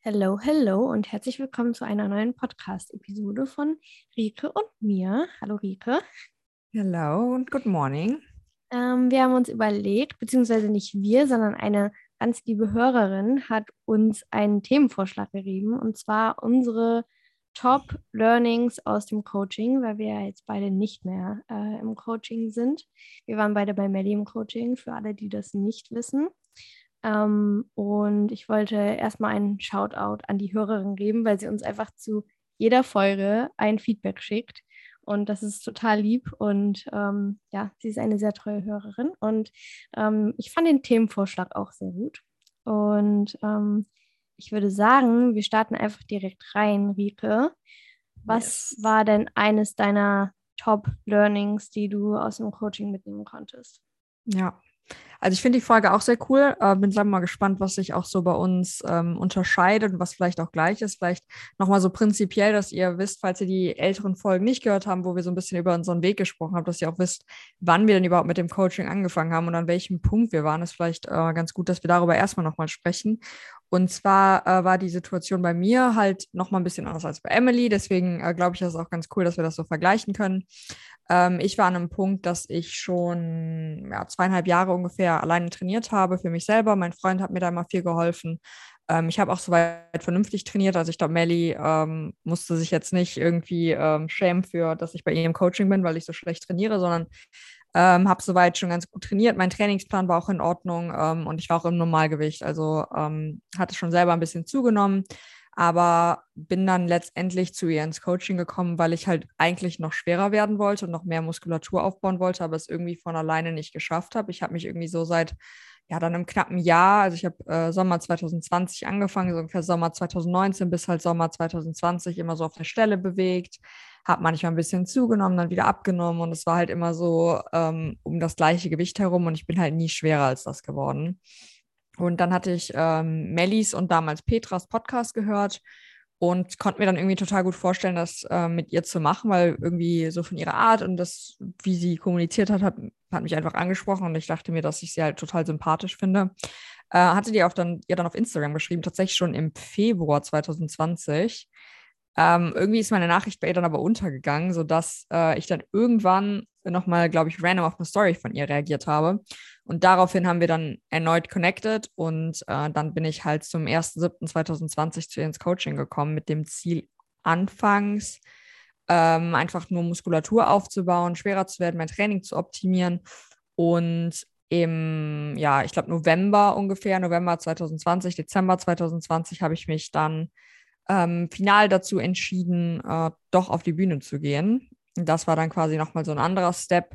Hello, hello und herzlich willkommen zu einer neuen Podcast-Episode von Rike und mir. Hallo Rike. Hello und good morning. Ähm, wir haben uns überlegt, beziehungsweise nicht wir, sondern eine ganz liebe Hörerin hat uns einen Themenvorschlag gegeben und zwar unsere Top Learnings aus dem Coaching, weil wir ja jetzt beide nicht mehr äh, im Coaching sind. Wir waren beide bei Melly im Coaching, für alle, die das nicht wissen. Ähm, und ich wollte erstmal einen Shoutout an die Hörerin geben, weil sie uns einfach zu jeder Folge ein Feedback schickt. Und das ist total lieb. Und ähm, ja, sie ist eine sehr treue Hörerin. Und ähm, ich fand den Themenvorschlag auch sehr gut. Und ähm, ich würde sagen, wir starten einfach direkt rein, Rike. Was yes. war denn eines deiner Top-Learnings, die du aus dem Coaching mitnehmen konntest? Ja, also ich finde die Frage auch sehr cool. Äh, bin sagen mal gespannt, was sich auch so bei uns ähm, unterscheidet und was vielleicht auch gleich ist. Vielleicht nochmal so prinzipiell, dass ihr wisst, falls ihr die älteren Folgen nicht gehört haben, wo wir so ein bisschen über unseren Weg gesprochen haben, dass ihr auch wisst, wann wir denn überhaupt mit dem Coaching angefangen haben und an welchem Punkt wir waren. Ist vielleicht äh, ganz gut, dass wir darüber erstmal nochmal sprechen. Und zwar äh, war die Situation bei mir halt nochmal ein bisschen anders als bei Emily. Deswegen äh, glaube ich, das ist auch ganz cool, dass wir das so vergleichen können. Ähm, ich war an einem Punkt, dass ich schon ja, zweieinhalb Jahre ungefähr alleine trainiert habe für mich selber. Mein Freund hat mir da immer viel geholfen. Ähm, ich habe auch soweit vernünftig trainiert. Also ich glaube, Melly ähm, musste sich jetzt nicht irgendwie ähm, schämen für, dass ich bei ihr im Coaching bin, weil ich so schlecht trainiere, sondern ähm, habe soweit schon ganz gut trainiert. Mein Trainingsplan war auch in Ordnung ähm, und ich war auch im Normalgewicht. Also ähm, hatte schon selber ein bisschen zugenommen aber bin dann letztendlich zu ihr ins Coaching gekommen, weil ich halt eigentlich noch schwerer werden wollte und noch mehr Muskulatur aufbauen wollte, aber es irgendwie von alleine nicht geschafft habe. Ich habe mich irgendwie so seit ja dann im knappen Jahr, also ich habe äh, Sommer 2020 angefangen, so ungefähr Sommer 2019 bis halt Sommer 2020 immer so auf der Stelle bewegt, habe manchmal ein bisschen zugenommen, dann wieder abgenommen und es war halt immer so ähm, um das gleiche Gewicht herum und ich bin halt nie schwerer als das geworden. Und dann hatte ich ähm, Mellis und damals Petras Podcast gehört und konnte mir dann irgendwie total gut vorstellen, das äh, mit ihr zu machen, weil irgendwie so von ihrer Art und das, wie sie kommuniziert hat, hat, hat mich einfach angesprochen und ich dachte mir, dass ich sie halt total sympathisch finde. Äh, hatte die auch dann ihr dann auf Instagram geschrieben, tatsächlich schon im Februar 2020. Ähm, irgendwie ist meine Nachricht bei ihr dann aber untergegangen, sodass äh, ich dann irgendwann nochmal, glaube ich, random auf eine Story von ihr reagiert habe. Und daraufhin haben wir dann erneut connected und äh, dann bin ich halt zum 1.7.2020 zu ihr ins Coaching gekommen mit dem Ziel, anfangs ähm, einfach nur Muskulatur aufzubauen, schwerer zu werden, mein Training zu optimieren. Und im, ja, ich glaube, November ungefähr, November 2020, Dezember 2020 habe ich mich dann ähm, final dazu entschieden, äh, doch auf die Bühne zu gehen. Das war dann quasi nochmal so ein anderer Step,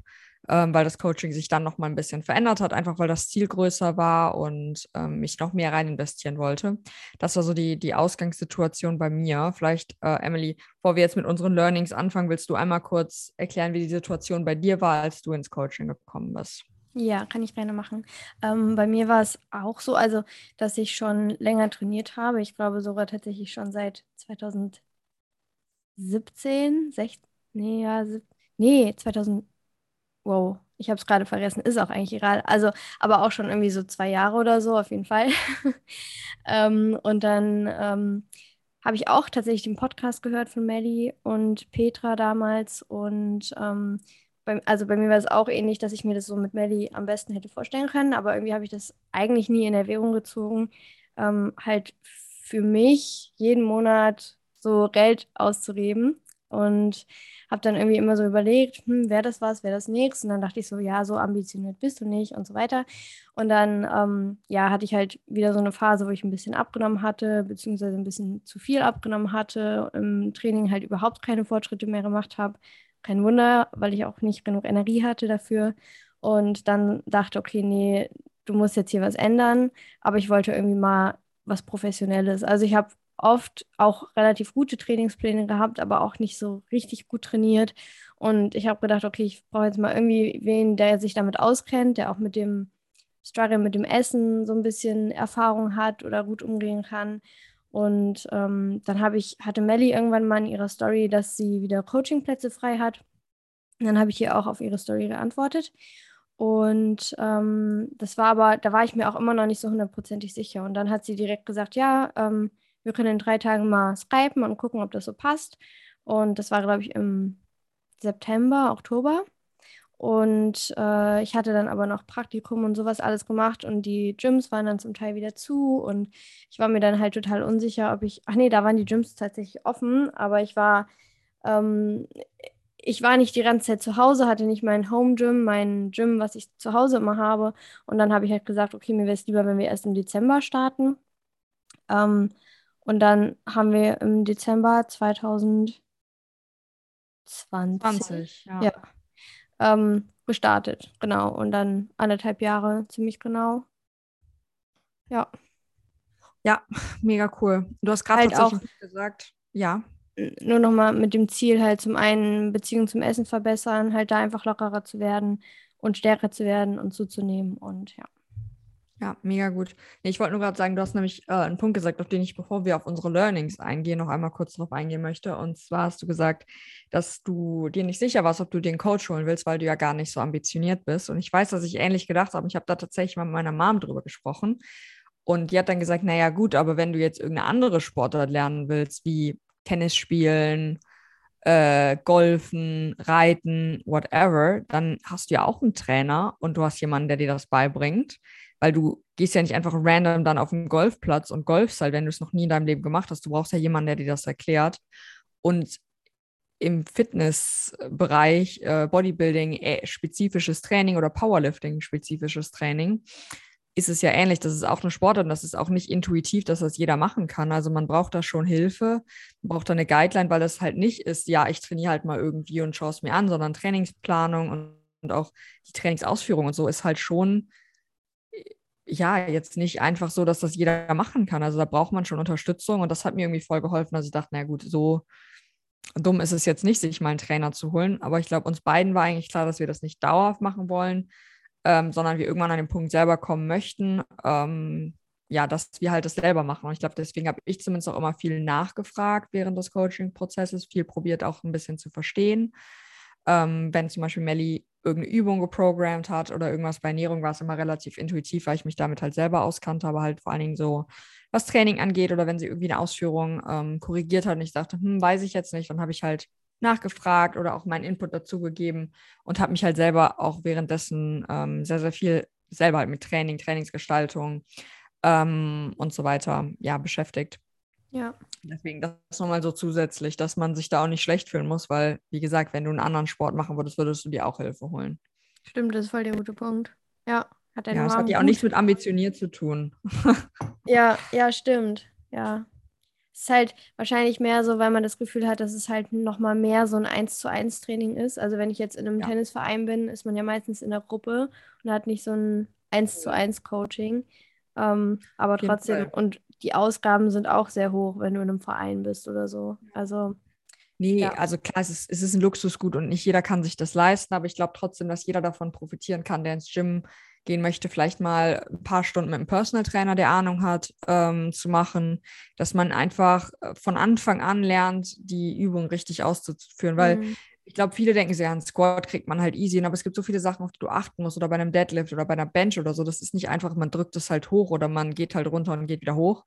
ähm, weil das Coaching sich dann nochmal ein bisschen verändert hat, einfach weil das Ziel größer war und ähm, ich noch mehr rein investieren wollte. Das war so die, die Ausgangssituation bei mir. Vielleicht, äh, Emily, bevor wir jetzt mit unseren Learnings anfangen, willst du einmal kurz erklären, wie die Situation bei dir war, als du ins Coaching gekommen bist? Ja, kann ich gerne machen. Ähm, bei mir war es auch so, also dass ich schon länger trainiert habe. Ich glaube sogar tatsächlich schon seit 2017, 16, nee, ja, nee, 2000, wow, ich habe es gerade vergessen, ist auch eigentlich egal. Also, aber auch schon irgendwie so zwei Jahre oder so, auf jeden Fall. ähm, und dann ähm, habe ich auch tatsächlich den Podcast gehört von Melly und Petra damals und ähm, bei, also bei mir war es auch ähnlich, dass ich mir das so mit Melly am besten hätte vorstellen können, aber irgendwie habe ich das eigentlich nie in Erwägung gezogen, ähm, halt für mich jeden Monat so Geld auszugeben und habe dann irgendwie immer so überlegt, hm, wäre das was, wäre das nichts und dann dachte ich so, ja, so ambitioniert bist du nicht und so weiter und dann, ähm, ja, hatte ich halt wieder so eine Phase, wo ich ein bisschen abgenommen hatte, beziehungsweise ein bisschen zu viel abgenommen hatte, im Training halt überhaupt keine Fortschritte mehr gemacht habe kein Wunder, weil ich auch nicht genug Energie hatte dafür. Und dann dachte, okay, nee, du musst jetzt hier was ändern. Aber ich wollte irgendwie mal was Professionelles. Also ich habe oft auch relativ gute Trainingspläne gehabt, aber auch nicht so richtig gut trainiert. Und ich habe gedacht, okay, ich brauche jetzt mal irgendwie wen, der sich damit auskennt, der auch mit dem Struggle mit dem Essen so ein bisschen Erfahrung hat oder gut umgehen kann. Und ähm, dann habe ich, hatte Melly irgendwann mal in ihrer Story, dass sie wieder Coachingplätze frei hat. Und dann habe ich ihr auch auf ihre Story geantwortet. Und ähm, das war aber, da war ich mir auch immer noch nicht so hundertprozentig sicher. Und dann hat sie direkt gesagt, ja, ähm, wir können in drei Tagen mal skypen und gucken, ob das so passt. Und das war, glaube ich, im September, Oktober. Und äh, ich hatte dann aber noch Praktikum und sowas alles gemacht und die Gyms waren dann zum Teil wieder zu und ich war mir dann halt total unsicher, ob ich, ach nee, da waren die Gyms tatsächlich offen, aber ich war, ähm, ich war nicht die ganze Zeit zu Hause, hatte nicht mein Home Gym, mein Gym, was ich zu Hause immer habe. Und dann habe ich halt gesagt, okay, mir wäre es lieber, wenn wir erst im Dezember starten. Ähm, und dann haben wir im Dezember 2020 20, ja. ja, ähm, gestartet. Genau. Und dann anderthalb Jahre ziemlich genau. Ja. Ja, mega cool. Du hast gerade Halt tatsächlich gesagt, ja. Nur nochmal mit dem Ziel, halt zum einen Beziehung zum Essen verbessern, halt da einfach lockerer zu werden und stärker zu werden und zuzunehmen. Und ja. Ja, mega gut. Nee, ich wollte nur gerade sagen, du hast nämlich äh, einen Punkt gesagt, auf den ich, bevor wir auf unsere Learnings eingehen, noch einmal kurz darauf eingehen möchte. Und zwar hast du gesagt, dass du dir nicht sicher warst, ob du den Coach holen willst, weil du ja gar nicht so ambitioniert bist. Und ich weiß, dass ich ähnlich gedacht habe. Ich habe da tatsächlich mal mit meiner Mom drüber gesprochen. Und die hat dann gesagt, naja gut, aber wenn du jetzt irgendeine andere Sportart lernen willst, wie Tennis spielen, äh, Golfen, Reiten, whatever, dann hast du ja auch einen Trainer und du hast jemanden, der dir das beibringt weil du gehst ja nicht einfach random dann auf den Golfplatz und golfst halt, wenn du es noch nie in deinem Leben gemacht hast. Du brauchst ja jemanden, der dir das erklärt. Und im Fitnessbereich, äh, Bodybuilding, äh, spezifisches Training oder Powerlifting, spezifisches Training, ist es ja ähnlich. Das ist auch eine Sportart und das ist auch nicht intuitiv, dass das jeder machen kann. Also man braucht da schon Hilfe, man braucht da eine Guideline, weil das halt nicht ist, ja, ich trainiere halt mal irgendwie und schaue es mir an, sondern Trainingsplanung und, und auch die Trainingsausführung und so ist halt schon ja, jetzt nicht einfach so, dass das jeder machen kann. Also da braucht man schon Unterstützung und das hat mir irgendwie voll geholfen, dass ich dachte, na gut, so dumm ist es jetzt nicht, sich mal einen Trainer zu holen. Aber ich glaube, uns beiden war eigentlich klar, dass wir das nicht dauerhaft machen wollen, ähm, sondern wir irgendwann an den Punkt selber kommen möchten, ähm, ja, dass wir halt das selber machen. Und ich glaube, deswegen habe ich zumindest auch immer viel nachgefragt während des Coaching-Prozesses, viel probiert auch ein bisschen zu verstehen. Ähm, wenn zum Beispiel Melly irgendeine Übung geprogrammt hat oder irgendwas bei Ernährung, war es immer relativ intuitiv, weil ich mich damit halt selber auskannte, aber halt vor allen Dingen so, was Training angeht oder wenn sie irgendwie eine Ausführung ähm, korrigiert hat und ich dachte, hm, weiß ich jetzt nicht, dann habe ich halt nachgefragt oder auch meinen Input dazu gegeben und habe mich halt selber auch währenddessen ähm, sehr, sehr viel selber halt mit Training, Trainingsgestaltung ähm, und so weiter ja beschäftigt. Ja. Deswegen das nochmal so zusätzlich, dass man sich da auch nicht schlecht fühlen muss, weil, wie gesagt, wenn du einen anderen Sport machen würdest, würdest du dir auch Hilfe holen. Stimmt, das ist voll der gute Punkt. Ja, hat er Ja, das hat ja auch nichts mit ambitioniert zu tun. ja, ja, stimmt. Ja. Es ist halt wahrscheinlich mehr so, weil man das Gefühl hat, dass es halt nochmal mehr so ein 1 zu 1 Training ist. Also wenn ich jetzt in einem ja. Tennisverein bin, ist man ja meistens in der Gruppe und hat nicht so ein 1 zu 1 Coaching. Ähm, aber trotzdem, und die Ausgaben sind auch sehr hoch, wenn du in einem Verein bist oder so. Also. Nee, ja. also klar, es ist, es ist ein Luxusgut und nicht jeder kann sich das leisten, aber ich glaube trotzdem, dass jeder davon profitieren kann, der ins Gym gehen möchte, vielleicht mal ein paar Stunden mit einem Personal Trainer, der Ahnung hat, ähm, zu machen, dass man einfach äh, von Anfang an lernt, die Übung richtig auszuführen, weil mhm ich glaube, viele denken sich, ja, einen Squat kriegt man halt easy, aber es gibt so viele Sachen, auf die du achten musst, oder bei einem Deadlift oder bei einer Bench oder so. Das ist nicht einfach, man drückt es halt hoch oder man geht halt runter und geht wieder hoch.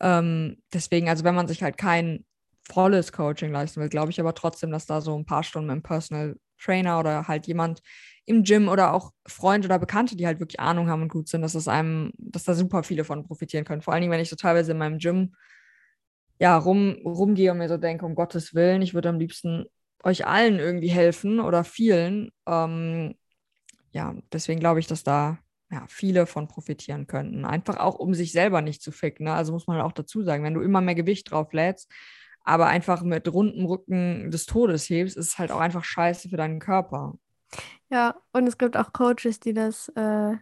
Ähm, deswegen, also wenn man sich halt kein volles Coaching leisten will, glaube ich aber trotzdem, dass da so ein paar Stunden mit einem Personal Trainer oder halt jemand im Gym oder auch Freunde oder Bekannte, die halt wirklich Ahnung haben und gut sind, dass es einem, dass da super viele von profitieren können. Vor allen Dingen, wenn ich so teilweise in meinem Gym ja rum, rumgehe und mir so denke, um Gottes Willen, ich würde am liebsten euch allen irgendwie helfen oder vielen. Ähm, ja, deswegen glaube ich, dass da ja, viele von profitieren könnten. Einfach auch, um sich selber nicht zu ficken. Ne? Also muss man halt auch dazu sagen, wenn du immer mehr Gewicht drauf lädst, aber einfach mit rundem Rücken des Todes hebst, ist es halt auch einfach scheiße für deinen Körper. Ja, und es gibt auch Coaches, die das äh,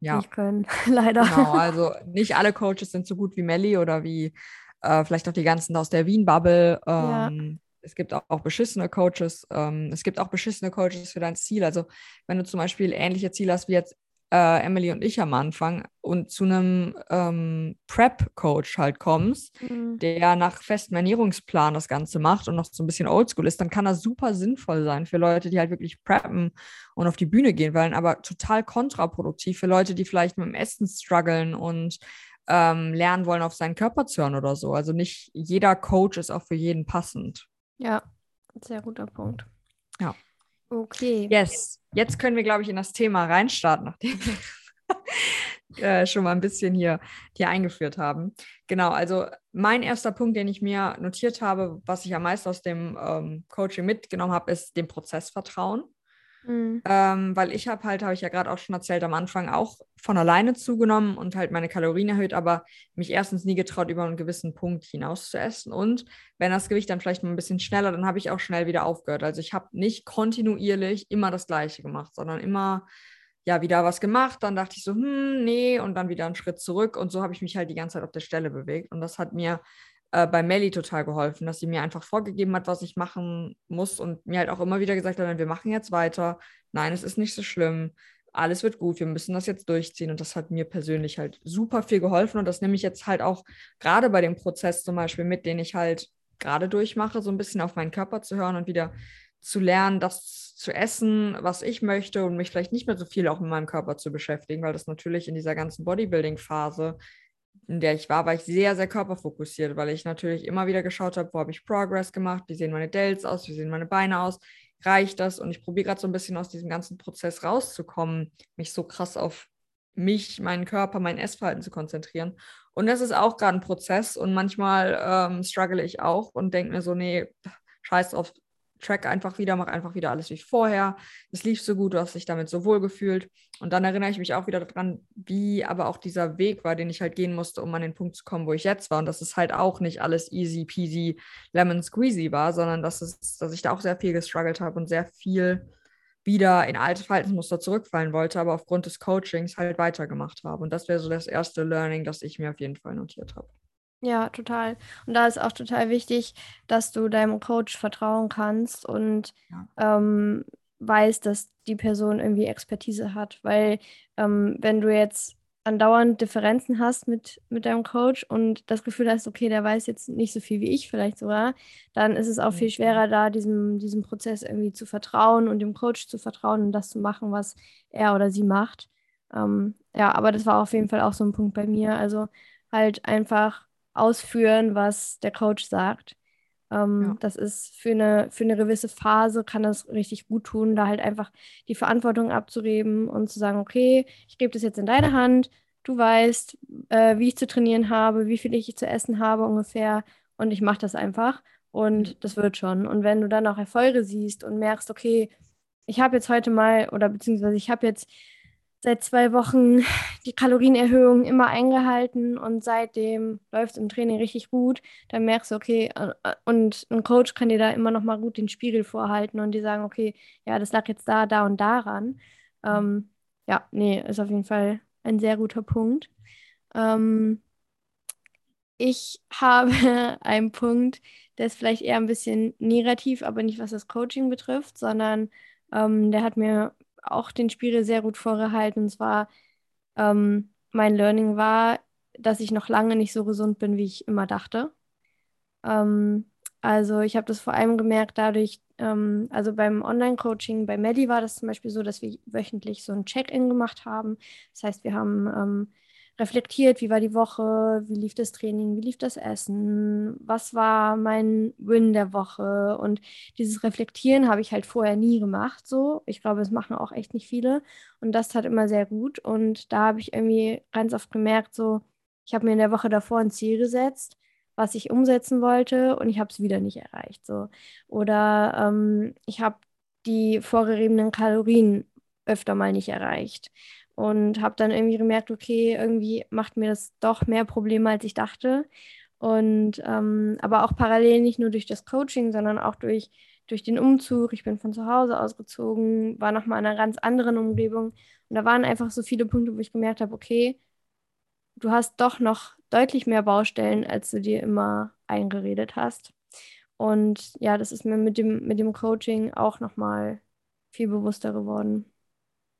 ja. nicht können, leider. Genau, also nicht alle Coaches sind so gut wie Melly oder wie äh, vielleicht auch die ganzen aus der Wien-Bubble. Ähm, ja es gibt auch, auch beschissene Coaches. Ähm, es gibt auch beschissene Coaches für dein Ziel. Also wenn du zum Beispiel ähnliche Ziele hast wie jetzt äh, Emily und ich am Anfang und zu einem ähm, Prep-Coach halt kommst, mhm. der nach festem Ernährungsplan das Ganze macht und noch so ein bisschen oldschool ist, dann kann das super sinnvoll sein für Leute, die halt wirklich preppen und auf die Bühne gehen wollen, aber total kontraproduktiv für Leute, die vielleicht mit dem Essen strugglen und ähm, lernen wollen, auf seinen Körper zu hören oder so. Also nicht jeder Coach ist auch für jeden passend. Ja, sehr guter Punkt. Ja. Okay. Yes. Jetzt können wir, glaube ich, in das Thema reinstarten, nachdem wir äh, schon mal ein bisschen hier, hier eingeführt haben. Genau, also mein erster Punkt, den ich mir notiert habe, was ich am meisten aus dem ähm, Coaching mitgenommen habe, ist dem Prozess vertrauen. Mhm. Ähm, weil ich habe halt, habe ich ja gerade auch schon erzählt, am Anfang auch von alleine zugenommen und halt meine Kalorien erhöht, aber mich erstens nie getraut, über einen gewissen Punkt hinaus zu essen. Und wenn das Gewicht dann vielleicht mal ein bisschen schneller, dann habe ich auch schnell wieder aufgehört. Also ich habe nicht kontinuierlich immer das Gleiche gemacht, sondern immer ja wieder was gemacht. Dann dachte ich so, hm, nee, und dann wieder einen Schritt zurück. Und so habe ich mich halt die ganze Zeit auf der Stelle bewegt. Und das hat mir äh, bei Melly total geholfen, dass sie mir einfach vorgegeben hat, was ich machen muss und mir halt auch immer wieder gesagt hat, wir machen jetzt weiter. Nein, es ist nicht so schlimm. Alles wird gut, wir müssen das jetzt durchziehen. Und das hat mir persönlich halt super viel geholfen. Und das nehme ich jetzt halt auch gerade bei dem Prozess zum Beispiel mit, den ich halt gerade durchmache, so ein bisschen auf meinen Körper zu hören und wieder zu lernen, das zu essen, was ich möchte und mich vielleicht nicht mehr so viel auch mit meinem Körper zu beschäftigen, weil das natürlich in dieser ganzen Bodybuilding-Phase in der ich war, war ich sehr, sehr körperfokussiert, weil ich natürlich immer wieder geschaut habe, wo habe ich Progress gemacht, wie sehen meine Delts aus, wie sehen meine Beine aus, reicht das? Und ich probiere gerade so ein bisschen aus diesem ganzen Prozess rauszukommen, mich so krass auf mich, meinen Körper, mein Essverhalten zu konzentrieren. Und das ist auch gerade ein Prozess und manchmal ähm, struggle ich auch und denke mir so, nee, scheiß auf track einfach wieder, mach einfach wieder alles wie vorher. Es lief so gut, du hast dich damit so wohl gefühlt. Und dann erinnere ich mich auch wieder daran, wie aber auch dieser Weg war, den ich halt gehen musste, um an den Punkt zu kommen, wo ich jetzt war. Und dass es halt auch nicht alles easy peasy lemon squeezy war, sondern dass, es, dass ich da auch sehr viel gestruggelt habe und sehr viel wieder in alte Verhaltensmuster zurückfallen wollte, aber aufgrund des Coachings halt weitergemacht habe. Und das wäre so das erste Learning, das ich mir auf jeden Fall notiert habe. Ja, total. Und da ist auch total wichtig, dass du deinem Coach vertrauen kannst und ja. ähm, weißt, dass die Person irgendwie Expertise hat. Weil ähm, wenn du jetzt andauernd Differenzen hast mit, mit deinem Coach und das Gefühl hast, okay, der weiß jetzt nicht so viel wie ich vielleicht sogar, dann ist es auch viel schwerer, da diesem, diesem Prozess irgendwie zu vertrauen und dem Coach zu vertrauen und das zu machen, was er oder sie macht. Ähm, ja, aber das war auf jeden Fall auch so ein Punkt bei mir. Also halt einfach ausführen, was der Coach sagt. Ähm, ja. Das ist für eine, für eine gewisse Phase, kann das richtig gut tun, da halt einfach die Verantwortung abzureben und zu sagen, okay, ich gebe das jetzt in deine Hand, du weißt, äh, wie ich zu trainieren habe, wie viel ich zu essen habe ungefähr und ich mache das einfach und das wird schon. Und wenn du dann auch Erfolge siehst und merkst, okay, ich habe jetzt heute mal oder beziehungsweise ich habe jetzt seit zwei Wochen die Kalorienerhöhung immer eingehalten und seitdem läuft es im Training richtig gut. Dann merkst du, okay, äh, äh, und ein Coach kann dir da immer noch mal gut den Spiegel vorhalten und dir sagen, okay, ja, das lag jetzt da, da und daran. Ähm, ja, nee, ist auf jeden Fall ein sehr guter Punkt. Ähm, ich habe einen Punkt, der ist vielleicht eher ein bisschen negativ, aber nicht was das Coaching betrifft, sondern ähm, der hat mir auch den Spiegel sehr gut vorgehalten. Und zwar, ähm, mein Learning war, dass ich noch lange nicht so gesund bin, wie ich immer dachte. Ähm, also ich habe das vor allem gemerkt dadurch, ähm, also beim Online-Coaching bei Melly war das zum Beispiel so, dass wir wöchentlich so ein Check-in gemacht haben. Das heißt, wir haben ähm, reflektiert, wie war die Woche, wie lief das Training, wie lief das Essen, was war mein Win der Woche. Und dieses Reflektieren habe ich halt vorher nie gemacht. So, ich glaube, es machen auch echt nicht viele. Und das tat immer sehr gut. Und da habe ich irgendwie ganz oft gemerkt, so, ich habe mir in der Woche davor ein Ziel gesetzt, was ich umsetzen wollte, und ich habe es wieder nicht erreicht. So. Oder ähm, ich habe die vorgegebenen Kalorien öfter mal nicht erreicht und habe dann irgendwie gemerkt, okay, irgendwie macht mir das doch mehr Probleme, als ich dachte. Und ähm, aber auch parallel nicht nur durch das Coaching, sondern auch durch, durch den Umzug. Ich bin von zu Hause ausgezogen, war nochmal in einer ganz anderen Umgebung. Und da waren einfach so viele Punkte, wo ich gemerkt habe, okay, du hast doch noch deutlich mehr Baustellen, als du dir immer eingeredet hast. Und ja, das ist mir mit dem, mit dem Coaching auch nochmal viel bewusster geworden.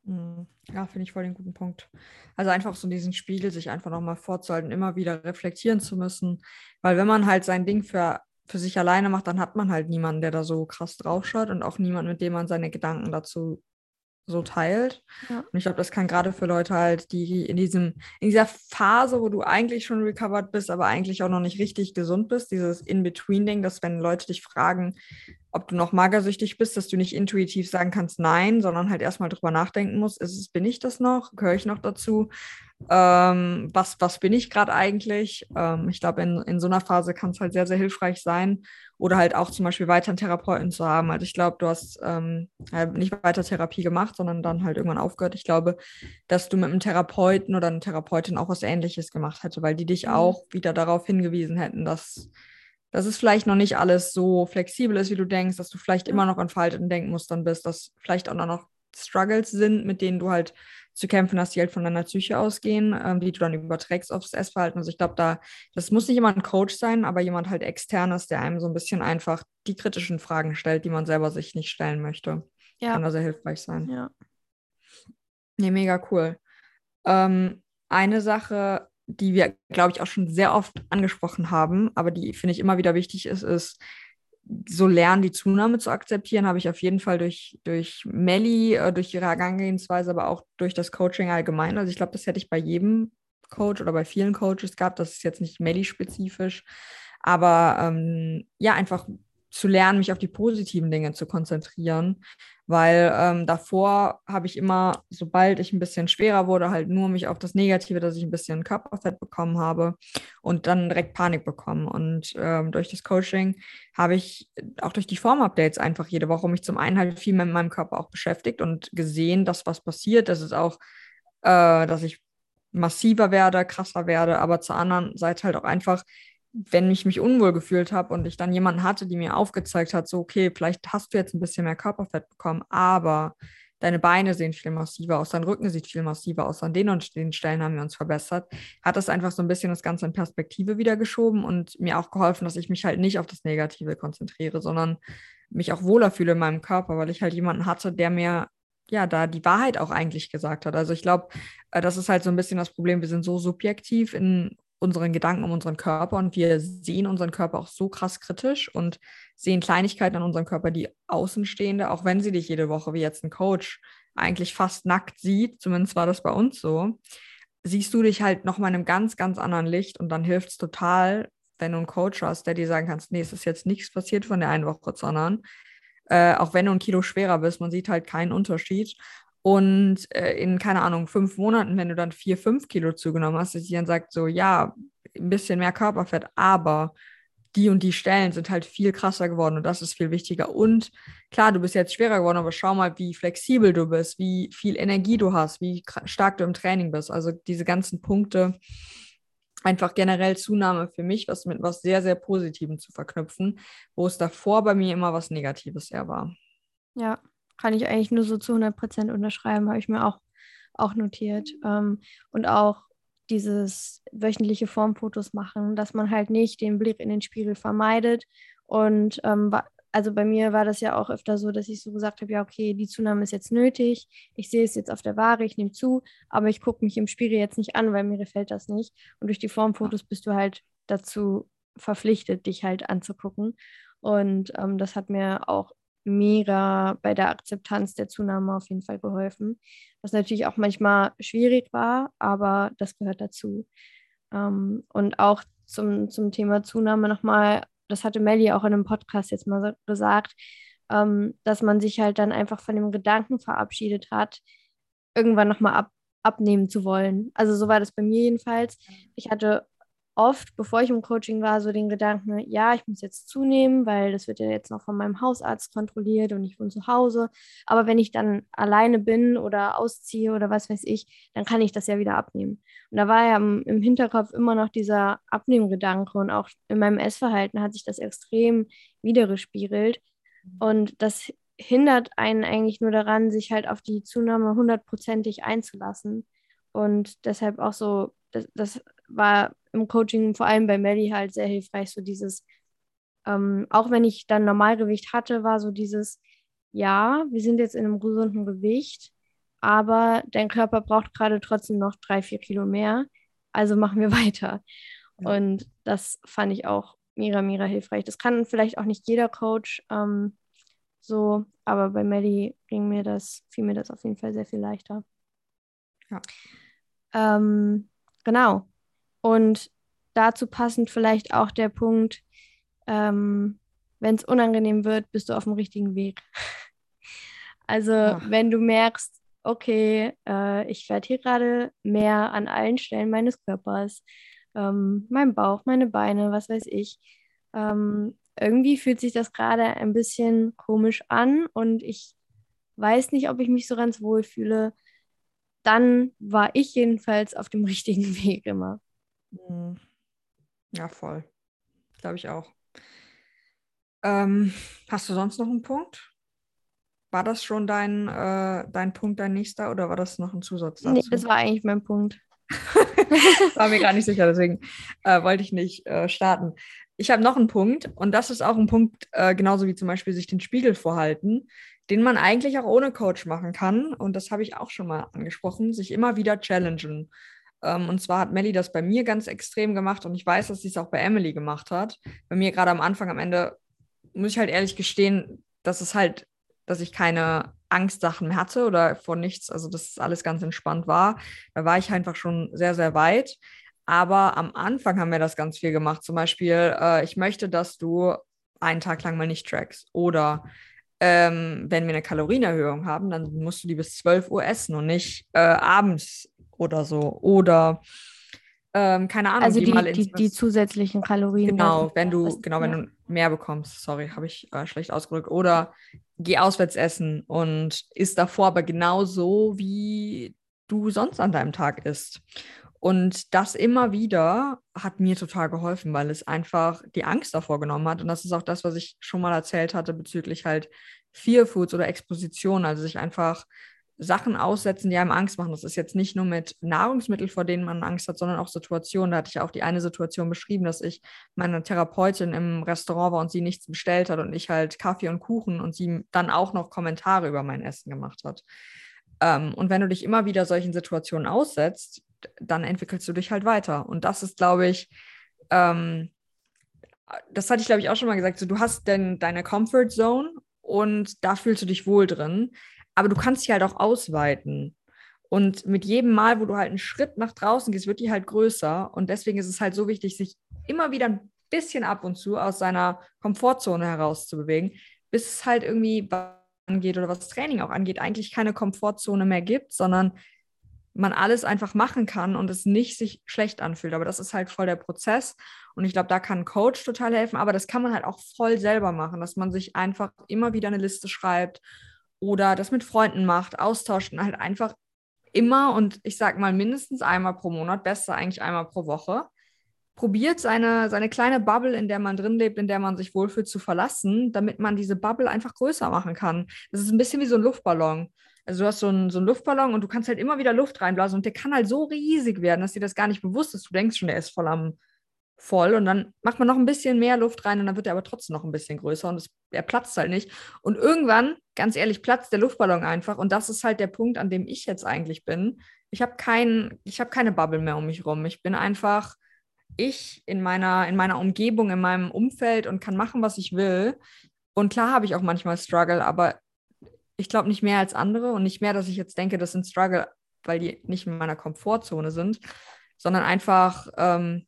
Mhm. Ja, finde ich voll den guten Punkt. Also einfach so diesen Spiegel sich einfach nochmal vorzuhalten, immer wieder reflektieren zu müssen. Weil wenn man halt sein Ding für, für sich alleine macht, dann hat man halt niemanden, der da so krass draufschaut und auch niemanden, mit dem man seine Gedanken dazu so teilt. Ja. Und ich glaube, das kann gerade für Leute halt, die in diesem, in dieser Phase, wo du eigentlich schon recovered bist, aber eigentlich auch noch nicht richtig gesund bist, dieses In-Between-Ding, dass wenn Leute dich fragen, ob du noch magersüchtig bist, dass du nicht intuitiv sagen kannst, nein, sondern halt erstmal drüber nachdenken musst, ist es, bin ich das noch? Gehöre ich noch dazu? Ähm, was, was bin ich gerade eigentlich? Ähm, ich glaube, in, in so einer Phase kann es halt sehr, sehr hilfreich sein. Oder halt auch zum Beispiel weiter einen Therapeuten zu haben. Also ich glaube, du hast ähm, nicht weiter Therapie gemacht, sondern dann halt irgendwann aufgehört. Ich glaube, dass du mit einem Therapeuten oder einer Therapeutin auch was Ähnliches gemacht hätte, weil die dich mhm. auch wieder darauf hingewiesen hätten, dass dass es vielleicht noch nicht alles so flexibel ist, wie du denkst, dass du vielleicht immer noch an veralteten Denkmustern bist, dass vielleicht auch noch Struggles sind, mit denen du halt zu kämpfen hast, die halt von deiner Psyche ausgehen, ähm, die du dann überträgst aufs Essverhalten. Also ich glaube, da, das muss nicht immer ein Coach sein, aber jemand halt externes, der einem so ein bisschen einfach die kritischen Fragen stellt, die man selber sich nicht stellen möchte. Ja. Kann da sehr hilfreich sein. Ja. Nee, mega cool. Ähm, eine Sache, die wir, glaube ich, auch schon sehr oft angesprochen haben, aber die, finde ich, immer wieder wichtig ist, ist, so lernen, die Zunahme zu akzeptieren, habe ich auf jeden Fall durch, durch Melly, äh, durch ihre Herangehensweise, aber auch durch das Coaching allgemein. Also ich glaube, das hätte ich bei jedem Coach oder bei vielen Coaches gehabt. Das ist jetzt nicht Melly-spezifisch. Aber ähm, ja, einfach zu lernen, mich auf die positiven Dinge zu konzentrieren, weil ähm, davor habe ich immer, sobald ich ein bisschen schwerer wurde, halt nur mich auf das Negative, dass ich ein bisschen Körperfett bekommen habe und dann direkt Panik bekommen. Und ähm, durch das Coaching habe ich auch durch die Form-Updates einfach jede Woche mich zum einen halt viel mehr mit meinem Körper auch beschäftigt und gesehen, dass was passiert, dass es auch, äh, dass ich massiver werde, krasser werde, aber zur anderen Seite halt auch einfach wenn ich mich unwohl gefühlt habe und ich dann jemanden hatte, die mir aufgezeigt hat, so, okay, vielleicht hast du jetzt ein bisschen mehr Körperfett bekommen, aber deine Beine sehen viel massiver aus, dein Rücken sieht viel massiver aus, an den und den Stellen haben wir uns verbessert, hat das einfach so ein bisschen das Ganze in Perspektive wieder geschoben und mir auch geholfen, dass ich mich halt nicht auf das Negative konzentriere, sondern mich auch wohler fühle in meinem Körper, weil ich halt jemanden hatte, der mir ja, da die Wahrheit auch eigentlich gesagt hat. Also ich glaube, äh, das ist halt so ein bisschen das Problem. Wir sind so subjektiv in unseren Gedanken um unseren Körper und wir sehen unseren Körper auch so krass kritisch und sehen Kleinigkeiten an unserem Körper, die Außenstehende, auch wenn sie dich jede Woche wie jetzt ein Coach eigentlich fast nackt sieht, zumindest war das bei uns so, siehst du dich halt nochmal in einem ganz, ganz anderen Licht und dann hilft es total, wenn du einen Coach hast, der dir sagen kannst, nee, es ist jetzt nichts passiert von der einen Woche, sondern äh, auch wenn du ein Kilo schwerer bist, man sieht halt keinen Unterschied. Und äh, in, keine Ahnung, fünf Monaten, wenn du dann vier, fünf Kilo zugenommen hast, dass sie dann sagt, so, ja, ein bisschen mehr Körperfett, aber die und die Stellen sind halt viel krasser geworden und das ist viel wichtiger. Und klar, du bist jetzt schwerer geworden, aber schau mal, wie flexibel du bist, wie viel Energie du hast, wie stark du im Training bist. Also diese ganzen Punkte, einfach generell Zunahme für mich, was mit was sehr, sehr Positivem zu verknüpfen, wo es davor bei mir immer was Negatives eher war. Ja, kann ich eigentlich nur so zu 100 Prozent unterschreiben, habe ich mir auch, auch notiert. Ähm, und auch dieses wöchentliche Formfotos machen, dass man halt nicht den Blick in den Spiegel vermeidet. Und ähm, also bei mir war das ja auch öfter so, dass ich so gesagt habe, ja, okay, die Zunahme ist jetzt nötig, ich sehe es jetzt auf der Waage, ich nehme zu, aber ich gucke mich im Spiegel jetzt nicht an, weil mir gefällt das nicht. Und durch die Formfotos bist du halt dazu verpflichtet, dich halt anzugucken. Und ähm, das hat mir auch mega bei der Akzeptanz der Zunahme auf jeden Fall geholfen. Was natürlich auch manchmal schwierig war, aber das gehört dazu. Ähm, und auch zum, zum Thema Zunahme nochmal, das hatte Melly auch in einem Podcast jetzt mal gesagt, ähm, dass man sich halt dann einfach von dem Gedanken verabschiedet hat, irgendwann nochmal ab, abnehmen zu wollen. Also so war das bei mir jedenfalls. Ich hatte oft, bevor ich im Coaching war, so den Gedanken, ja, ich muss jetzt zunehmen, weil das wird ja jetzt noch von meinem Hausarzt kontrolliert und ich wohne zu Hause. Aber wenn ich dann alleine bin oder ausziehe oder was weiß ich, dann kann ich das ja wieder abnehmen. Und da war ja im, Hinterkopf immer noch dieser Abnehmgedanke und auch in meinem Essverhalten hat sich das extrem wiedergespiegelt. Und das hindert einen eigentlich nur daran, sich halt auf die Zunahme hundertprozentig einzulassen. Und deshalb auch so, das, das war im Coaching, vor allem bei Melly, halt sehr hilfreich. So dieses, ähm, auch wenn ich dann Normalgewicht hatte, war so dieses, ja, wir sind jetzt in einem gesunden Gewicht, aber dein Körper braucht gerade trotzdem noch drei, vier Kilo mehr. Also machen wir weiter. Ja. Und das fand ich auch mega, mega hilfreich. Das kann vielleicht auch nicht jeder Coach ähm, so aber bei Melly ging mir das, fiel mir das auf jeden Fall sehr viel leichter. Ja. Ähm, genau. Und dazu passend vielleicht auch der Punkt, ähm, wenn es unangenehm wird, bist du auf dem richtigen Weg. Also Ach. wenn du merkst, okay, äh, ich werde hier gerade mehr an allen Stellen meines Körpers, ähm, mein Bauch, meine Beine, was weiß ich. Ähm, irgendwie fühlt sich das gerade ein bisschen komisch an und ich weiß nicht, ob ich mich so ganz wohl fühle. Dann war ich jedenfalls auf dem richtigen Weg immer. Mhm. Ja, voll. Glaube ich auch. Ähm, hast du sonst noch einen Punkt? War das schon dein, äh, dein Punkt, dein nächster, oder war das noch ein Zusatz dazu? Nee, das war eigentlich mein Punkt. war mir gar nicht sicher, deswegen äh, wollte ich nicht äh, starten. Ich habe noch einen Punkt und das ist auch ein Punkt, äh, genauso wie zum Beispiel sich den Spiegel vorhalten, den man eigentlich auch ohne Coach machen kann. Und das habe ich auch schon mal angesprochen, sich immer wieder challengen. Ähm, und zwar hat Melly das bei mir ganz extrem gemacht und ich weiß, dass sie es auch bei Emily gemacht hat. Bei mir gerade am Anfang, am Ende, muss ich halt ehrlich gestehen, dass es halt, dass ich keine Angstsachen mehr hatte oder vor nichts, also dass alles ganz entspannt war. Da war ich einfach schon sehr, sehr weit. Aber am Anfang haben wir das ganz viel gemacht. Zum Beispiel, äh, ich möchte, dass du einen Tag lang mal nicht trackst. Oder ähm, wenn wir eine Kalorienerhöhung haben, dann musst du die bis 12 Uhr essen und nicht äh, abends oder so. Oder ähm, keine Ahnung, also die, die, die, die, zusätzlichen Kalorien. Genau, wenn du, genau, wenn ja. du mehr bekommst, sorry, habe ich äh, schlecht ausgedrückt. Oder geh auswärts essen und isst davor aber genauso, wie du sonst an deinem Tag isst. Und das immer wieder hat mir total geholfen, weil es einfach die Angst davor genommen hat. Und das ist auch das, was ich schon mal erzählt hatte bezüglich halt Fear Foods oder Exposition. Also sich einfach Sachen aussetzen, die einem Angst machen. Das ist jetzt nicht nur mit Nahrungsmitteln, vor denen man Angst hat, sondern auch Situationen. Da hatte ich auch die eine Situation beschrieben, dass ich meine Therapeutin im Restaurant war und sie nichts bestellt hat und ich halt Kaffee und Kuchen und sie dann auch noch Kommentare über mein Essen gemacht hat. Ähm, und wenn du dich immer wieder solchen Situationen aussetzt, dann entwickelst du dich halt weiter. Und das ist, glaube ich, ähm, das hatte ich, glaube ich, auch schon mal gesagt, so, du hast denn deine Comfort Zone und da fühlst du dich wohl drin, aber du kannst dich halt auch ausweiten. Und mit jedem Mal, wo du halt einen Schritt nach draußen gehst, wird die halt größer. Und deswegen ist es halt so wichtig, sich immer wieder ein bisschen ab und zu aus seiner Komfortzone herauszubewegen, bis es halt irgendwie angeht oder was Training auch angeht, eigentlich keine Komfortzone mehr gibt, sondern man alles einfach machen kann und es nicht sich schlecht anfühlt. Aber das ist halt voll der Prozess. Und ich glaube, da kann ein Coach total helfen. Aber das kann man halt auch voll selber machen, dass man sich einfach immer wieder eine Liste schreibt oder das mit Freunden macht, austauscht und halt einfach immer und ich sag mal mindestens einmal pro Monat, besser eigentlich einmal pro Woche, probiert seine, seine kleine Bubble, in der man drin lebt, in der man sich wohlfühlt, zu verlassen, damit man diese Bubble einfach größer machen kann. Das ist ein bisschen wie so ein Luftballon. Also du hast so einen, so einen Luftballon und du kannst halt immer wieder Luft reinblasen und der kann halt so riesig werden, dass dir das gar nicht bewusst ist. Du denkst schon, der ist voll am voll und dann macht man noch ein bisschen mehr Luft rein und dann wird er aber trotzdem noch ein bisschen größer und es, er platzt halt nicht. Und irgendwann, ganz ehrlich, platzt der Luftballon einfach und das ist halt der Punkt, an dem ich jetzt eigentlich bin. Ich habe kein, habe keine Bubble mehr um mich rum. Ich bin einfach ich in meiner, in meiner Umgebung, in meinem Umfeld und kann machen, was ich will. Und klar habe ich auch manchmal Struggle, aber ich glaube nicht mehr als andere und nicht mehr, dass ich jetzt denke, das sind Struggle, weil die nicht in meiner Komfortzone sind, sondern einfach, ähm,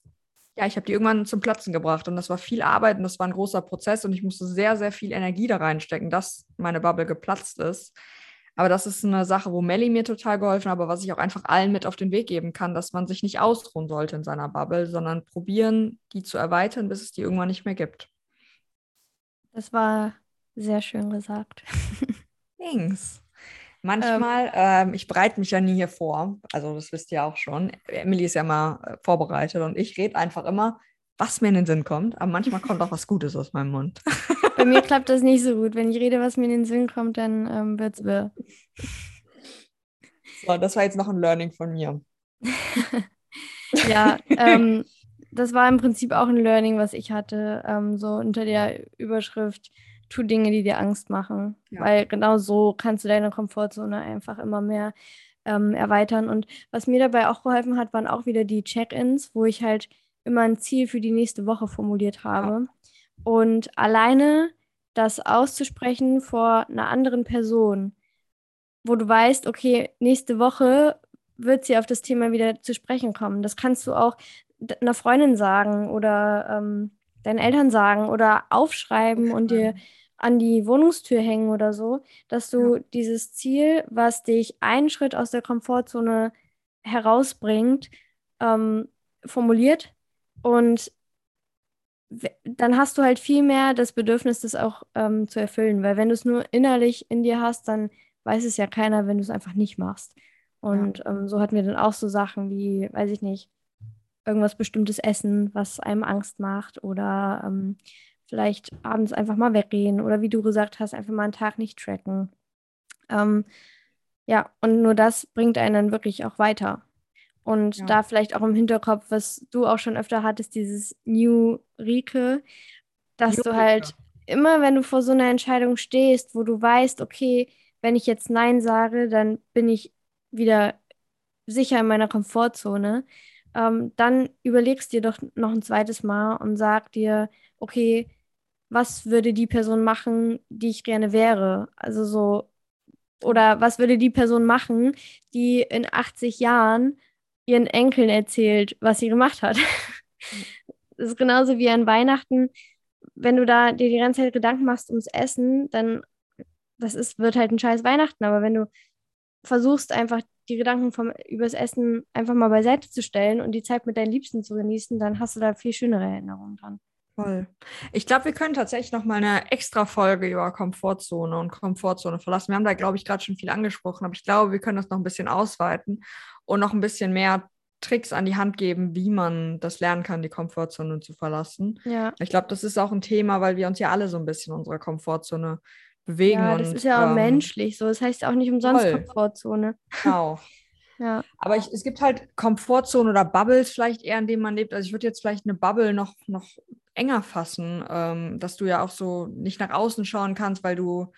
ja, ich habe die irgendwann zum Platzen gebracht und das war viel Arbeit und das war ein großer Prozess und ich musste sehr, sehr viel Energie da reinstecken, dass meine Bubble geplatzt ist. Aber das ist eine Sache, wo Melly mir total geholfen hat, aber was ich auch einfach allen mit auf den Weg geben kann, dass man sich nicht ausruhen sollte in seiner Bubble, sondern probieren, die zu erweitern, bis es die irgendwann nicht mehr gibt. Das war sehr schön gesagt. Thanks. Manchmal, ähm, ähm, ich bereite mich ja nie hier vor, also das wisst ihr auch schon. Emily ist ja mal äh, vorbereitet und ich rede einfach immer, was mir in den Sinn kommt, aber manchmal kommt auch was Gutes aus meinem Mund. Bei mir klappt das nicht so gut. Wenn ich rede, was mir in den Sinn kommt, dann ähm, wird es wirr. So, das war jetzt noch ein Learning von mir. ja, ähm, das war im Prinzip auch ein Learning, was ich hatte, ähm, so unter der Überschrift tu Dinge, die dir Angst machen. Ja. Weil genau so kannst du deine Komfortzone einfach immer mehr ähm, erweitern. Und was mir dabei auch geholfen hat, waren auch wieder die Check-ins, wo ich halt immer ein Ziel für die nächste Woche formuliert habe. Ja. Und alleine das auszusprechen vor einer anderen Person, wo du weißt, okay, nächste Woche wird sie auf das Thema wieder zu sprechen kommen. Das kannst du auch einer Freundin sagen oder ähm, deinen Eltern sagen oder aufschreiben und dir an die Wohnungstür hängen oder so, dass du ja. dieses Ziel, was dich einen Schritt aus der Komfortzone herausbringt, ähm, formuliert und dann hast du halt viel mehr das Bedürfnis, das auch ähm, zu erfüllen. Weil wenn du es nur innerlich in dir hast, dann weiß es ja keiner, wenn du es einfach nicht machst. Und ja. ähm, so hatten wir dann auch so Sachen wie, weiß ich nicht, irgendwas bestimmtes Essen, was einem Angst macht oder ähm, vielleicht abends einfach mal weggehen oder wie du gesagt hast, einfach mal einen Tag nicht tracken. Ähm, ja, und nur das bringt einen dann wirklich auch weiter. Und ja. da vielleicht auch im Hinterkopf, was du auch schon öfter hattest, dieses New Rike, dass New du halt Rike. immer, wenn du vor so einer Entscheidung stehst, wo du weißt, okay, wenn ich jetzt Nein sage, dann bin ich wieder sicher in meiner Komfortzone, ähm, dann überlegst dir doch noch ein zweites Mal und sag dir, okay, was würde die Person machen, die ich gerne wäre? Also so, oder was würde die Person machen, die in 80 Jahren ihren Enkeln erzählt, was sie gemacht hat. Das ist genauso wie an Weihnachten, wenn du da dir die ganze Zeit Gedanken machst ums Essen, dann das ist, wird halt ein scheiß Weihnachten. Aber wenn du versuchst, einfach die Gedanken vom, übers Essen einfach mal beiseite zu stellen und die Zeit mit deinen Liebsten zu genießen, dann hast du da viel schönere Erinnerungen dran. Voll. Ich glaube, wir können tatsächlich noch mal eine extra Folge über Komfortzone und Komfortzone verlassen. Wir haben da, glaube ich, gerade schon viel angesprochen, aber ich glaube, wir können das noch ein bisschen ausweiten und noch ein bisschen mehr Tricks an die Hand geben, wie man das lernen kann, die Komfortzone zu verlassen. Ja. Ich glaube, das ist auch ein Thema, weil wir uns ja alle so ein bisschen in unserer Komfortzone bewegen. Ja, das und, ist ja auch ähm, menschlich so. Das heißt auch nicht umsonst voll. Komfortzone. Genau. ja. Aber ich, es gibt halt Komfortzone oder Bubbles vielleicht eher, in denen man lebt. Also ich würde jetzt vielleicht eine Bubble noch, noch enger fassen, ähm, dass du ja auch so nicht nach außen schauen kannst, weil du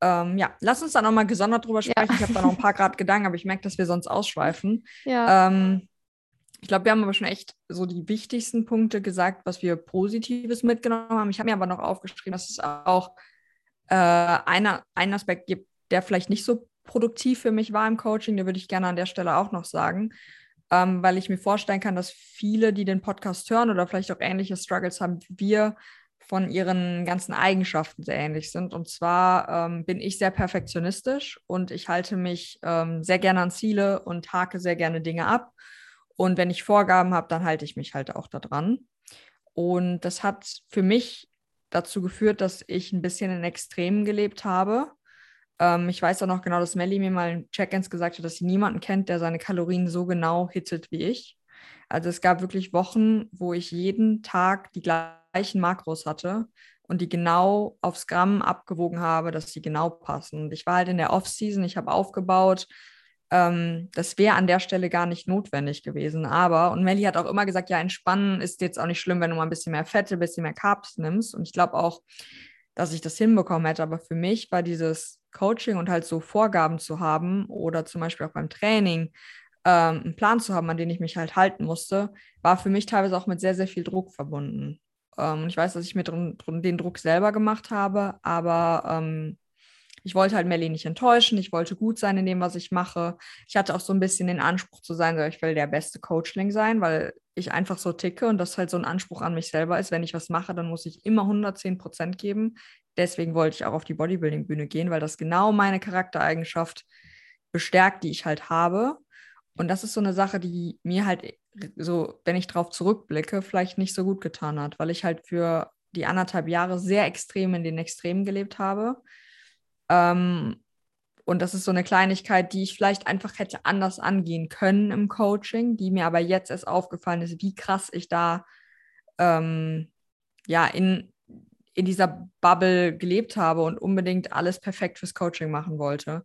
ähm, ja, lass uns da nochmal gesondert drüber sprechen. Ja. Ich habe da noch ein paar Grad Gedanken, aber ich merke, dass wir sonst ausschweifen. Ja. Ähm, ich glaube, wir haben aber schon echt so die wichtigsten Punkte gesagt, was wir Positives mitgenommen haben. Ich habe mir aber noch aufgeschrieben, dass es auch äh, einer, einen Aspekt gibt, der vielleicht nicht so produktiv für mich war im Coaching. Den würde ich gerne an der Stelle auch noch sagen, ähm, weil ich mir vorstellen kann, dass viele, die den Podcast hören oder vielleicht auch ähnliche Struggles haben wir, von ihren ganzen Eigenschaften sehr ähnlich sind. Und zwar ähm, bin ich sehr perfektionistisch und ich halte mich ähm, sehr gerne an Ziele und hake sehr gerne Dinge ab. Und wenn ich Vorgaben habe, dann halte ich mich halt auch daran. Und das hat für mich dazu geführt, dass ich ein bisschen in Extremen gelebt habe. Ähm, ich weiß auch noch genau, dass Melly mir mal in Check-ins gesagt hat, dass sie niemanden kennt, der seine Kalorien so genau hittet wie ich. Also es gab wirklich Wochen, wo ich jeden Tag die gleiche gleichen Makros hatte und die genau aufs Gramm abgewogen habe, dass sie genau passen. Und ich war halt in der Off-Season, ich habe aufgebaut. Ähm, das wäre an der Stelle gar nicht notwendig gewesen. Aber, und Melly hat auch immer gesagt, ja, entspannen ist jetzt auch nicht schlimm, wenn du mal ein bisschen mehr Fette, ein bisschen mehr Carbs nimmst. Und ich glaube auch, dass ich das hinbekommen hätte. Aber für mich war dieses Coaching und halt so Vorgaben zu haben oder zum Beispiel auch beim Training ähm, einen Plan zu haben, an den ich mich halt halten musste, war für mich teilweise auch mit sehr, sehr viel Druck verbunden. Ähm, ich weiß, dass ich mir drin, drin, den Druck selber gemacht habe, aber ähm, ich wollte halt Melly nicht enttäuschen. Ich wollte gut sein in dem, was ich mache. Ich hatte auch so ein bisschen den Anspruch zu sein, ich will der beste Coachling sein, weil ich einfach so ticke und das halt so ein Anspruch an mich selber ist. Wenn ich was mache, dann muss ich immer 110 Prozent geben. Deswegen wollte ich auch auf die Bodybuilding-Bühne gehen, weil das genau meine Charaktereigenschaft bestärkt, die ich halt habe. Und das ist so eine Sache, die mir halt so, wenn ich drauf zurückblicke, vielleicht nicht so gut getan hat, weil ich halt für die anderthalb Jahre sehr extrem in den Extremen gelebt habe. Ähm, und das ist so eine Kleinigkeit, die ich vielleicht einfach hätte anders angehen können im Coaching, die mir aber jetzt erst aufgefallen ist, wie krass ich da ähm, ja in, in dieser Bubble gelebt habe und unbedingt alles perfekt fürs Coaching machen wollte.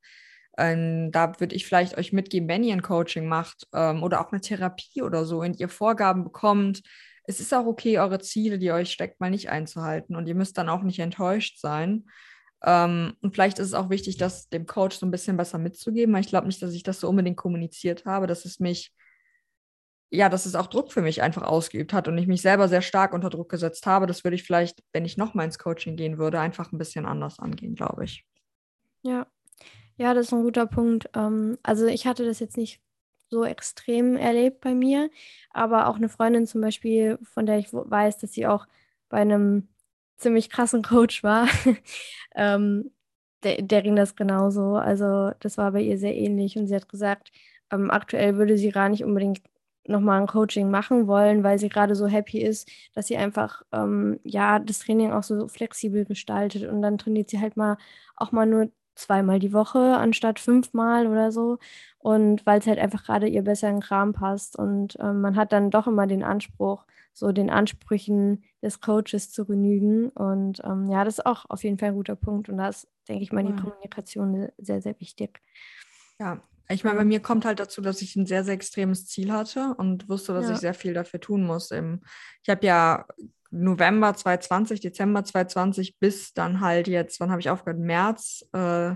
Ähm, da würde ich vielleicht euch mitgeben, wenn ihr ein Coaching macht ähm, oder auch eine Therapie oder so und ihr Vorgaben bekommt. Es ist auch okay, eure Ziele, die ihr euch steckt, mal nicht einzuhalten und ihr müsst dann auch nicht enttäuscht sein. Ähm, und vielleicht ist es auch wichtig, das dem Coach so ein bisschen besser mitzugeben, weil ich glaube nicht, dass ich das so unbedingt kommuniziert habe, dass es mich ja, dass es auch Druck für mich einfach ausgeübt hat und ich mich selber sehr stark unter Druck gesetzt habe. Das würde ich vielleicht, wenn ich nochmal ins Coaching gehen würde, einfach ein bisschen anders angehen, glaube ich. Ja, ja, das ist ein guter Punkt. Ähm, also ich hatte das jetzt nicht so extrem erlebt bei mir, aber auch eine Freundin zum Beispiel, von der ich weiß, dass sie auch bei einem ziemlich krassen Coach war, ähm, der, der ging das genauso. Also das war bei ihr sehr ähnlich. Und sie hat gesagt, ähm, aktuell würde sie gar nicht unbedingt nochmal ein Coaching machen wollen, weil sie gerade so happy ist, dass sie einfach ähm, ja das Training auch so flexibel gestaltet. Und dann trainiert sie halt mal auch mal nur zweimal die Woche anstatt fünfmal oder so. Und weil es halt einfach gerade ihr besser in den Kram passt. Und ähm, man hat dann doch immer den Anspruch, so den Ansprüchen des Coaches zu genügen und ähm, ja, das ist auch auf jeden Fall ein guter Punkt und da ist, denke ich mal, die Kommunikation sehr, sehr wichtig. Ja, ich meine, bei mir kommt halt dazu, dass ich ein sehr, sehr extremes Ziel hatte und wusste, dass ja. ich sehr viel dafür tun muss. Ich habe ja November 2020, Dezember 2020 bis dann halt jetzt, wann habe ich aufgehört? März äh,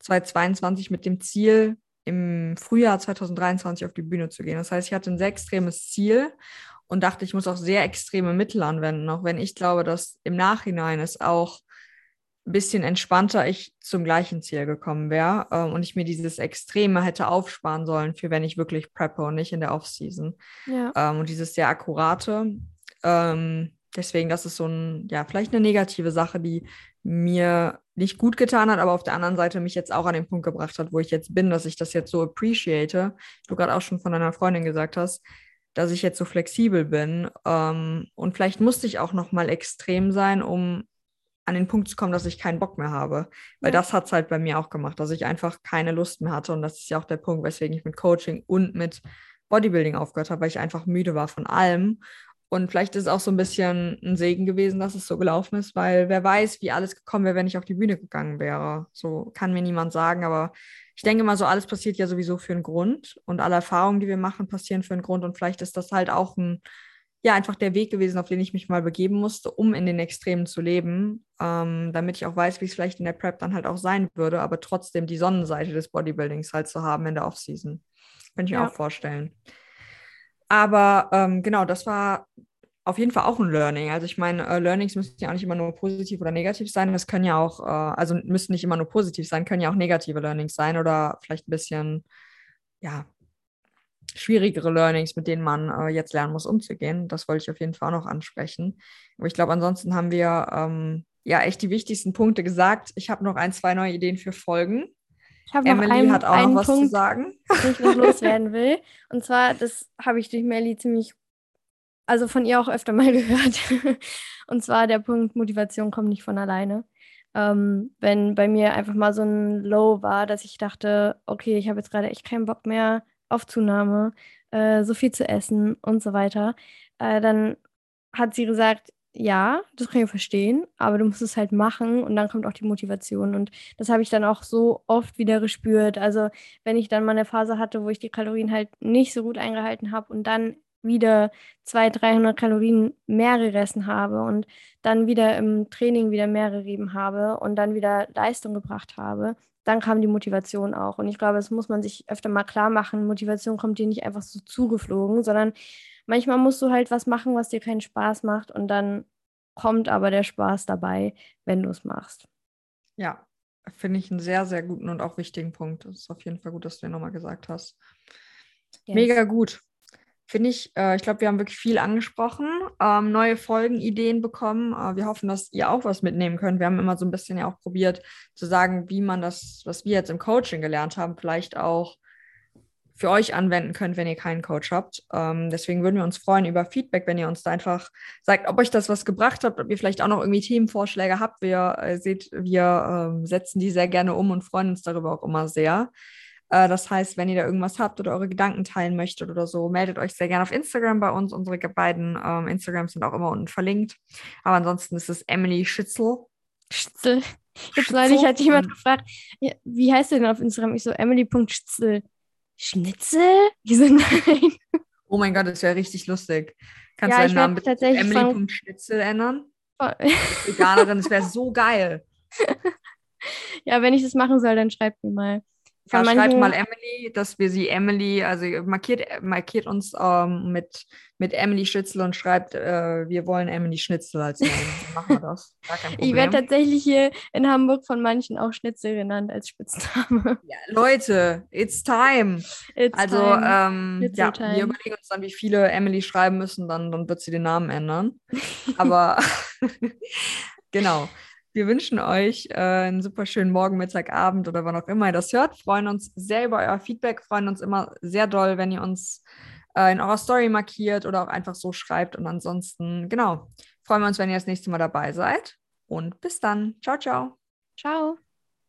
2022 mit dem Ziel, im Frühjahr 2023 auf die Bühne zu gehen. Das heißt, ich hatte ein sehr extremes Ziel und dachte, ich muss auch sehr extreme Mittel anwenden, auch wenn ich glaube, dass im Nachhinein es auch bisschen entspannter ich zum gleichen Ziel gekommen wäre ähm, und ich mir dieses Extreme hätte aufsparen sollen, für wenn ich wirklich preppe und nicht in der Offseason. Ja. Ähm, und dieses sehr akkurate. Ähm, deswegen, das ist so ein, ja, vielleicht eine negative Sache, die mir nicht gut getan hat, aber auf der anderen Seite mich jetzt auch an den Punkt gebracht hat, wo ich jetzt bin, dass ich das jetzt so appreciate. Du gerade auch schon von deiner Freundin gesagt hast, dass ich jetzt so flexibel bin. Ähm, und vielleicht musste ich auch noch mal extrem sein, um an den Punkt zu kommen, dass ich keinen Bock mehr habe. Weil ja. das hat es halt bei mir auch gemacht, dass ich einfach keine Lust mehr hatte. Und das ist ja auch der Punkt, weswegen ich mit Coaching und mit Bodybuilding aufgehört habe, weil ich einfach müde war von allem. Und vielleicht ist es auch so ein bisschen ein Segen gewesen, dass es so gelaufen ist, weil wer weiß, wie alles gekommen wäre, wenn ich auf die Bühne gegangen wäre. So kann mir niemand sagen, aber ich denke mal, so alles passiert ja sowieso für einen Grund und alle Erfahrungen, die wir machen, passieren für einen Grund. Und vielleicht ist das halt auch ein ja einfach der Weg gewesen, auf den ich mich mal begeben musste, um in den Extremen zu leben, ähm, damit ich auch weiß, wie es vielleicht in der Prep dann halt auch sein würde, aber trotzdem die Sonnenseite des Bodybuildings halt zu haben in der Offseason. Könnte ich ja. mir auch vorstellen. Aber ähm, genau, das war auf jeden Fall auch ein Learning. Also ich meine, äh, Learnings müssen ja auch nicht immer nur positiv oder negativ sein. Das können ja auch, äh, also müssen nicht immer nur positiv sein, können ja auch negative Learnings sein oder vielleicht ein bisschen, ja, schwierigere Learnings, mit denen man äh, jetzt lernen muss, umzugehen. Das wollte ich auf jeden Fall auch noch ansprechen. Aber ich glaube, ansonsten haben wir ähm, ja echt die wichtigsten Punkte gesagt. Ich habe noch ein, zwei neue Ideen für Folgen. Ich habe noch einen, hat auch einen noch was Punkt, zu sagen. Den ich noch loswerden will. Und zwar, das habe ich durch Melly ziemlich, also von ihr auch öfter mal gehört. Und zwar der Punkt, Motivation kommt nicht von alleine. Ähm, wenn bei mir einfach mal so ein Low war, dass ich dachte, okay, ich habe jetzt gerade echt keinen Bock mehr, auf Zunahme, äh, so viel zu essen und so weiter, äh, dann hat sie gesagt, ja, das kann ich verstehen, aber du musst es halt machen und dann kommt auch die Motivation. Und das habe ich dann auch so oft wieder gespürt. Also wenn ich dann mal eine Phase hatte, wo ich die Kalorien halt nicht so gut eingehalten habe und dann wieder 200, 300 Kalorien mehr gegessen habe und dann wieder im Training wieder mehr gerieben habe und dann wieder Leistung gebracht habe, dann kam die Motivation auch. Und ich glaube, das muss man sich öfter mal klar machen. Motivation kommt dir nicht einfach so zugeflogen, sondern manchmal musst du halt was machen, was dir keinen Spaß macht und dann kommt aber der Spaß dabei, wenn du es machst. Ja, finde ich einen sehr, sehr guten und auch wichtigen Punkt. Das ist auf jeden Fall gut, dass du den nochmal gesagt hast. Yes. Mega gut finde ich, äh, ich glaube, wir haben wirklich viel angesprochen, ähm, neue Folgenideen bekommen. Äh, wir hoffen, dass ihr auch was mitnehmen könnt. Wir haben immer so ein bisschen ja auch probiert zu sagen, wie man das, was wir jetzt im Coaching gelernt haben, vielleicht auch für euch anwenden könnt, wenn ihr keinen Coach habt. Ähm, deswegen würden wir uns freuen über Feedback, wenn ihr uns da einfach sagt, ob euch das was gebracht habt, ob ihr vielleicht auch noch irgendwie Themenvorschläge habt. Wir äh, seht, wir äh, setzen die sehr gerne um und freuen uns darüber auch immer sehr. Äh, das heißt, wenn ihr da irgendwas habt oder eure Gedanken teilen möchtet oder so, meldet euch sehr gerne auf Instagram bei uns. Unsere beiden ähm, Instagrams sind auch immer unten verlinkt. Aber ansonsten ist es Emily Schitzel. Schitzel. Jetzt neulich hat jemand gefragt, wie heißt du denn auf Instagram? Ich so, Emily.schitzel. Schnitzel? So, nein. Oh mein Gott, das wäre richtig lustig. Kannst ja, du deinen Namen bitte Emily.schnitzel ändern? Veganerin, das wäre so geil. Ja, wenn ich das machen soll, dann schreibt mir mal. Ja, schreibt mal Emily, dass wir sie Emily, also markiert, markiert uns ähm, mit, mit Emily Schnitzel und schreibt, äh, wir wollen Emily Schnitzel als Name. Dann machen wir das. Ich werde tatsächlich hier in Hamburg von manchen auch Schnitzel genannt als Spitzname. ja, Leute, it's time. It's Also, time. ähm, ja, time. wir überlegen uns dann, wie viele Emily schreiben müssen, dann, dann wird sie den Namen ändern. Aber genau. Wir wünschen euch äh, einen super schönen Morgen, Mittag, Abend oder wann auch immer ihr das hört. Freuen uns sehr über euer Feedback, freuen uns immer sehr doll, wenn ihr uns äh, in eurer Story markiert oder auch einfach so schreibt. Und ansonsten, genau, freuen wir uns, wenn ihr das nächste Mal dabei seid. Und bis dann. Ciao, ciao. Ciao.